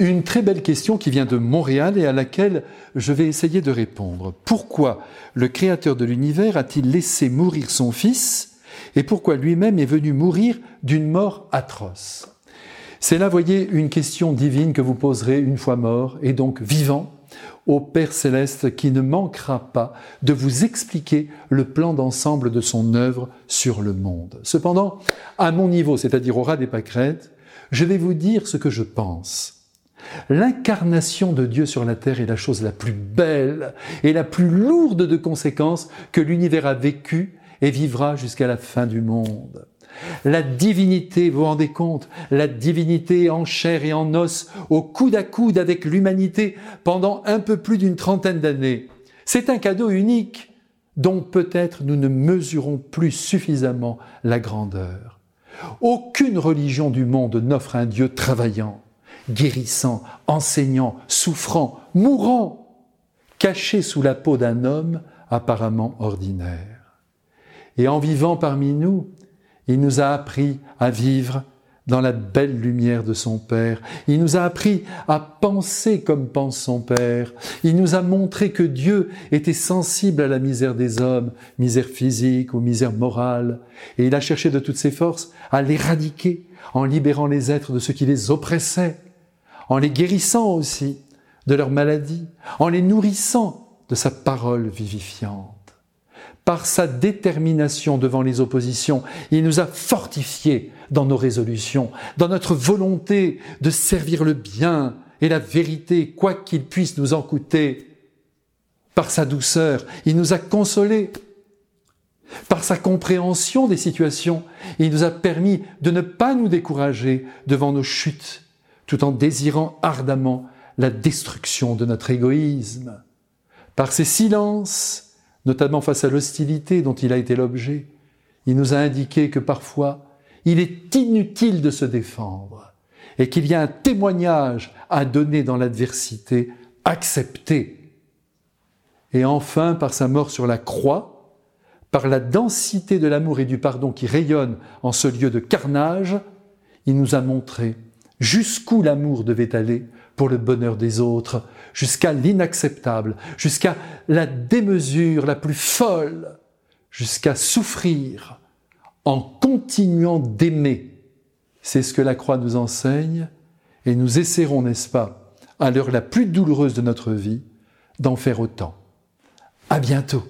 Une très belle question qui vient de Montréal et à laquelle je vais essayer de répondre. Pourquoi le Créateur de l'univers a-t-il laissé mourir son Fils et pourquoi lui-même est venu mourir d'une mort atroce? C'est là, voyez, une question divine que vous poserez une fois mort et donc vivant au Père céleste qui ne manquera pas de vous expliquer le plan d'ensemble de son œuvre sur le monde. Cependant, à mon niveau, c'est-à-dire au ras des pâquerettes, je vais vous dire ce que je pense. L'incarnation de Dieu sur la terre est la chose la plus belle et la plus lourde de conséquences que l'univers a vécue et vivra jusqu'à la fin du monde. La divinité, vous vous rendez compte, la divinité en chair et en os, au coude à coude avec l'humanité pendant un peu plus d'une trentaine d'années. C'est un cadeau unique dont peut-être nous ne mesurons plus suffisamment la grandeur. Aucune religion du monde n'offre un Dieu travaillant guérissant, enseignant, souffrant, mourant, caché sous la peau d'un homme apparemment ordinaire. Et en vivant parmi nous, il nous a appris à vivre dans la belle lumière de son Père. Il nous a appris à penser comme pense son Père. Il nous a montré que Dieu était sensible à la misère des hommes, misère physique ou misère morale. Et il a cherché de toutes ses forces à l'éradiquer en libérant les êtres de ce qui les oppressait en les guérissant aussi de leurs maladies, en les nourrissant de sa parole vivifiante. Par sa détermination devant les oppositions, il nous a fortifiés dans nos résolutions, dans notre volonté de servir le bien et la vérité, quoi qu'il puisse nous en coûter. Par sa douceur, il nous a consolés. Par sa compréhension des situations, il nous a permis de ne pas nous décourager devant nos chutes tout en désirant ardemment la destruction de notre égoïsme. Par ses silences, notamment face à l'hostilité dont il a été l'objet, il nous a indiqué que parfois il est inutile de se défendre et qu'il y a un témoignage à donner dans l'adversité, accepté. Et enfin, par sa mort sur la croix, par la densité de l'amour et du pardon qui rayonne en ce lieu de carnage, il nous a montré jusqu'où l'amour devait aller pour le bonheur des autres, jusqu'à l'inacceptable, jusqu'à la démesure la plus folle, jusqu'à souffrir en continuant d'aimer. C'est ce que la croix nous enseigne et nous essaierons, n'est-ce pas, à l'heure la plus douloureuse de notre vie, d'en faire autant. À bientôt.